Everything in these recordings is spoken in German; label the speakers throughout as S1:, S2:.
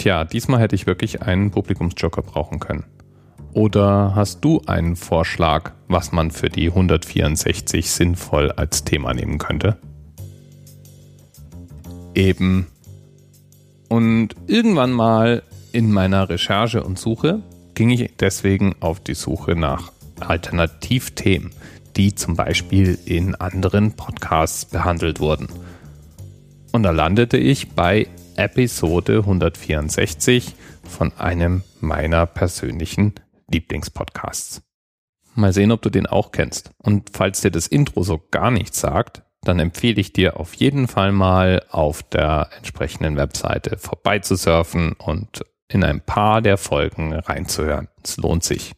S1: Tja, diesmal hätte ich wirklich einen Publikumsjoker brauchen können. Oder hast du einen Vorschlag, was man für die 164 sinnvoll als Thema nehmen könnte? Eben. Und irgendwann mal in meiner Recherche und Suche ging ich deswegen auf die Suche nach Alternativthemen, die zum Beispiel in anderen Podcasts behandelt wurden. Und da landete ich bei Episode 164 von einem meiner persönlichen Lieblingspodcasts. Mal sehen, ob du den auch kennst. Und falls dir das Intro so gar nichts sagt, dann empfehle ich dir auf jeden Fall mal auf der entsprechenden Webseite vorbeizusurfen und in ein paar der Folgen reinzuhören. Es lohnt sich.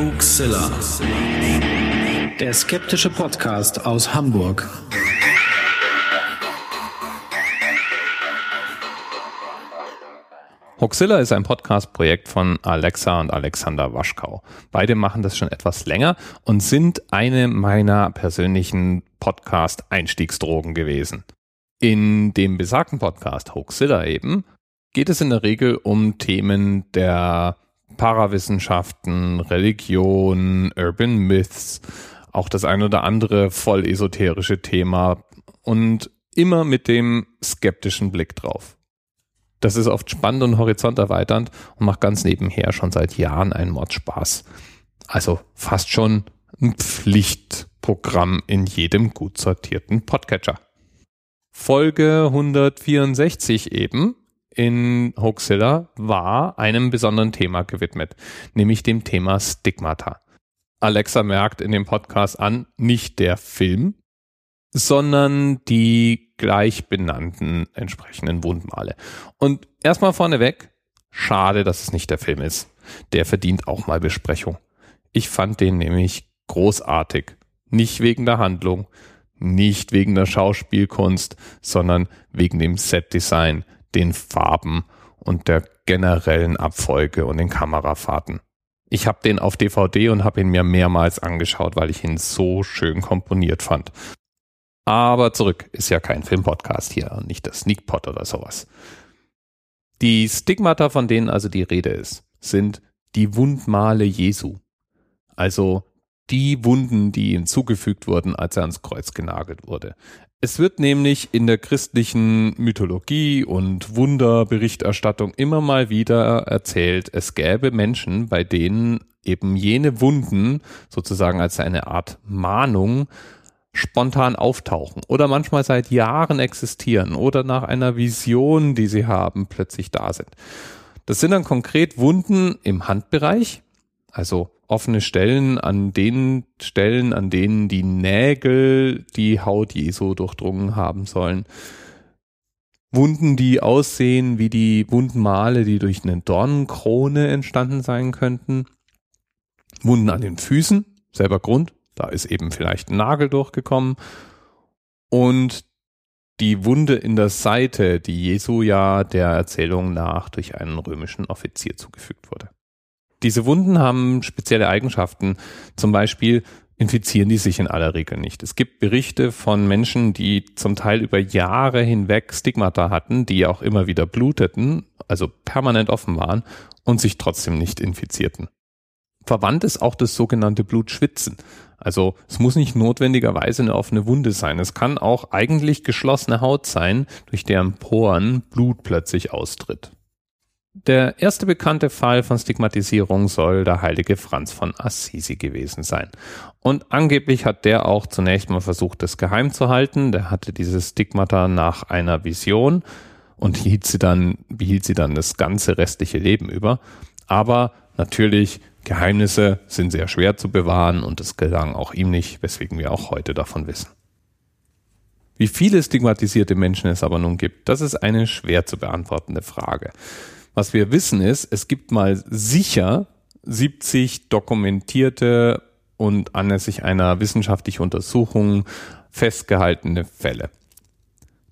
S2: Hoaxilla. Der skeptische Podcast aus Hamburg.
S1: Hoaxilla ist ein Podcast-Projekt von Alexa und Alexander Waschkau. Beide machen das schon etwas länger und sind eine meiner persönlichen Podcast-Einstiegsdrogen gewesen. In dem besagten Podcast Hoaxilla eben geht es in der Regel um Themen der Parawissenschaften, Religion, Urban Myths, auch das ein oder andere voll esoterische Thema und immer mit dem skeptischen Blick drauf. Das ist oft spannend und horizonterweiternd und macht ganz nebenher schon seit Jahren einen Mordspaß. Also fast schon ein Pflichtprogramm in jedem gut sortierten Podcatcher. Folge 164 eben in Hoaxilla war einem besonderen Thema gewidmet, nämlich dem Thema Stigmata. Alexa merkt in dem Podcast an, nicht der Film, sondern die gleich benannten entsprechenden Wundmale. Und erstmal vorneweg, schade, dass es nicht der Film ist. Der verdient auch mal Besprechung. Ich fand den nämlich großartig. Nicht wegen der Handlung, nicht wegen der Schauspielkunst, sondern wegen dem Setdesign, den Farben und der generellen Abfolge und den Kamerafahrten. Ich habe den auf DVD und habe ihn mir mehrmals angeschaut, weil ich ihn so schön komponiert fand. Aber zurück, ist ja kein Filmpodcast hier und nicht das Sneakpot oder sowas. Die Stigmata, von denen also die Rede ist, sind die Wundmale Jesu. Also die Wunden, die ihm zugefügt wurden, als er ans Kreuz genagelt wurde. Es wird nämlich in der christlichen Mythologie und Wunderberichterstattung immer mal wieder erzählt, es gäbe Menschen, bei denen eben jene Wunden sozusagen als eine Art Mahnung spontan auftauchen oder manchmal seit Jahren existieren oder nach einer Vision, die sie haben, plötzlich da sind. Das sind dann konkret Wunden im Handbereich, also offene Stellen an den Stellen, an denen die Nägel die Haut Jesu durchdrungen haben sollen. Wunden, die aussehen wie die Wundmale, die durch eine Dornenkrone entstanden sein könnten. Wunden an den Füßen, selber Grund, da ist eben vielleicht ein Nagel durchgekommen. Und die Wunde in der Seite, die Jesu ja der Erzählung nach durch einen römischen Offizier zugefügt wurde. Diese Wunden haben spezielle Eigenschaften. Zum Beispiel infizieren die sich in aller Regel nicht. Es gibt Berichte von Menschen, die zum Teil über Jahre hinweg Stigmata hatten, die auch immer wieder bluteten, also permanent offen waren und sich trotzdem nicht infizierten. Verwandt ist auch das sogenannte Blutschwitzen. Also es muss nicht notwendigerweise eine offene Wunde sein. Es kann auch eigentlich geschlossene Haut sein, durch deren Poren Blut plötzlich austritt. Der erste bekannte Fall von Stigmatisierung soll der heilige Franz von Assisi gewesen sein. Und angeblich hat der auch zunächst mal versucht, das geheim zu halten. Der hatte dieses Stigmata nach einer Vision und hielt sie dann, behielt sie dann das ganze restliche Leben über. Aber natürlich, Geheimnisse sind sehr schwer zu bewahren und es gelang auch ihm nicht, weswegen wir auch heute davon wissen. Wie viele stigmatisierte Menschen es aber nun gibt, das ist eine schwer zu beantwortende Frage. Was wir wissen ist, es gibt mal sicher 70 dokumentierte und anlässlich einer wissenschaftlichen Untersuchung festgehaltene Fälle.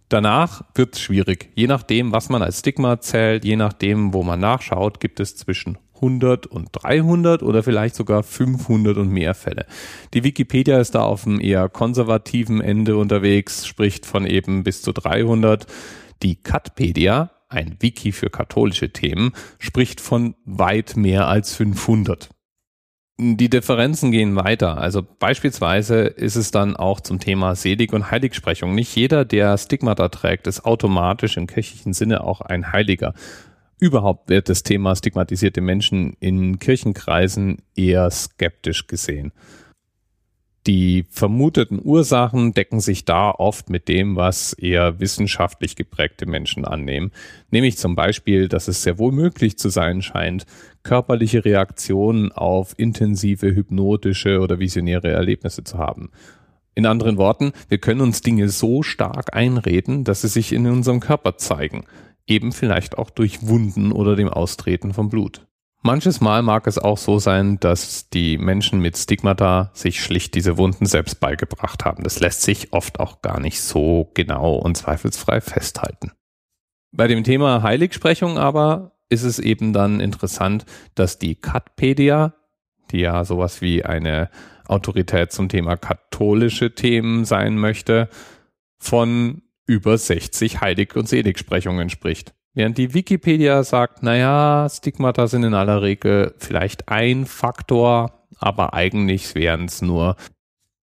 S1: Danach wird es schwierig. Je nachdem, was man als Stigma zählt, je nachdem, wo man nachschaut, gibt es zwischen 100 und 300 oder vielleicht sogar 500 und mehr Fälle. Die Wikipedia ist da auf einem eher konservativen Ende unterwegs, spricht von eben bis zu 300. Die Katpedia, ein Wiki für katholische Themen, spricht von weit mehr als 500. Die Differenzen gehen weiter. Also beispielsweise ist es dann auch zum Thema Selig- und Heiligsprechung. Nicht jeder, der Stigmata trägt, ist automatisch im kirchlichen Sinne auch ein Heiliger. Überhaupt wird das Thema stigmatisierte Menschen in Kirchenkreisen eher skeptisch gesehen. Die vermuteten Ursachen decken sich da oft mit dem, was eher wissenschaftlich geprägte Menschen annehmen. Nämlich zum Beispiel, dass es sehr wohl möglich zu sein scheint, körperliche Reaktionen auf intensive hypnotische oder visionäre Erlebnisse zu haben. In anderen Worten, wir können uns Dinge so stark einreden, dass sie sich in unserem Körper zeigen. Eben vielleicht auch durch Wunden oder dem Austreten von Blut. Manches Mal mag es auch so sein, dass die Menschen mit Stigmata sich schlicht diese Wunden selbst beigebracht haben. Das lässt sich oft auch gar nicht so genau und zweifelsfrei festhalten. Bei dem Thema Heiligsprechung aber ist es eben dann interessant, dass die Katpedia, die ja sowas wie eine Autorität zum Thema katholische Themen sein möchte, von über 60 Heilig- und Seligsprechungen spricht. Während die Wikipedia sagt, naja, Stigmata sind in aller Regel vielleicht ein Faktor, aber eigentlich wären es nur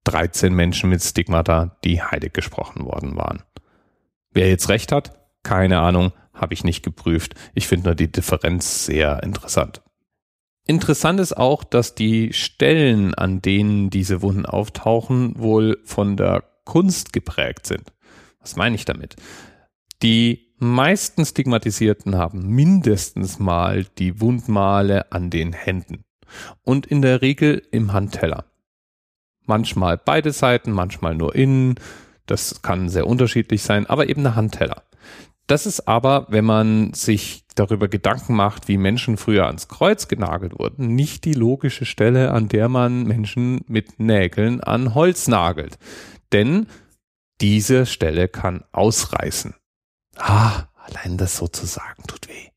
S1: 13 Menschen mit Stigmata, die heilig gesprochen worden waren. Wer jetzt recht hat, keine Ahnung, habe ich nicht geprüft. Ich finde nur die Differenz sehr interessant. Interessant ist auch, dass die Stellen, an denen diese Wunden auftauchen, wohl von der Kunst geprägt sind. Was meine ich damit? Die meisten Stigmatisierten haben mindestens mal die Wundmale an den Händen und in der Regel im Handteller. Manchmal beide Seiten, manchmal nur innen. Das kann sehr unterschiedlich sein, aber eben der Handteller. Das ist aber, wenn man sich darüber Gedanken macht, wie Menschen früher ans Kreuz genagelt wurden, nicht die logische Stelle, an der man Menschen mit Nägeln an Holz nagelt. Denn diese Stelle kann ausreißen. Ah, allein das so zu sagen tut weh.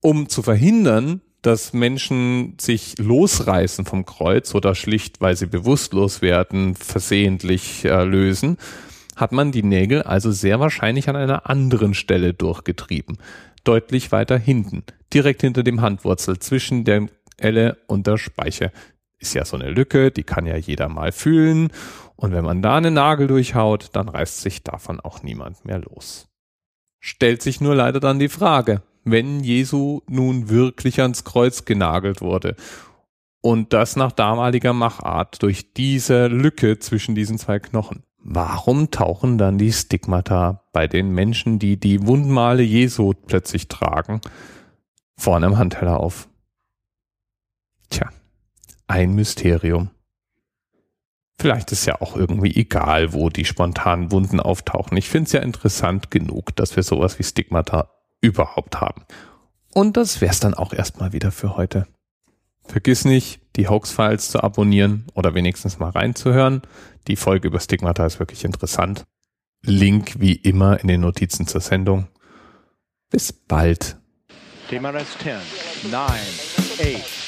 S1: Um zu verhindern, dass Menschen sich losreißen vom Kreuz oder schlicht, weil sie bewusstlos werden, versehentlich äh, lösen, hat man die Nägel also sehr wahrscheinlich an einer anderen Stelle durchgetrieben. Deutlich weiter hinten, direkt hinter dem Handwurzel, zwischen der Elle und der Speiche. Ist ja so eine Lücke, die kann ja jeder mal fühlen und wenn man da einen Nagel durchhaut, dann reißt sich davon auch niemand mehr los. Stellt sich nur leider dann die Frage, wenn Jesu nun wirklich ans Kreuz genagelt wurde und das nach damaliger Machart durch diese Lücke zwischen diesen zwei Knochen. Warum tauchen dann die Stigmata bei den Menschen, die die Wundmale Jesu plötzlich tragen, vorne im Handteller auf? Ein Mysterium. Vielleicht ist ja auch irgendwie egal, wo die spontanen Wunden auftauchen. Ich finde es ja interessant genug, dass wir sowas wie Stigmata überhaupt haben. Und das wär's dann auch erstmal wieder für heute. Vergiss nicht, die Hoax-Files zu abonnieren oder wenigstens mal reinzuhören. Die Folge über Stigmata ist wirklich interessant. Link wie immer in den Notizen zur Sendung. Bis bald. DMRS 10, 9,
S3: 8.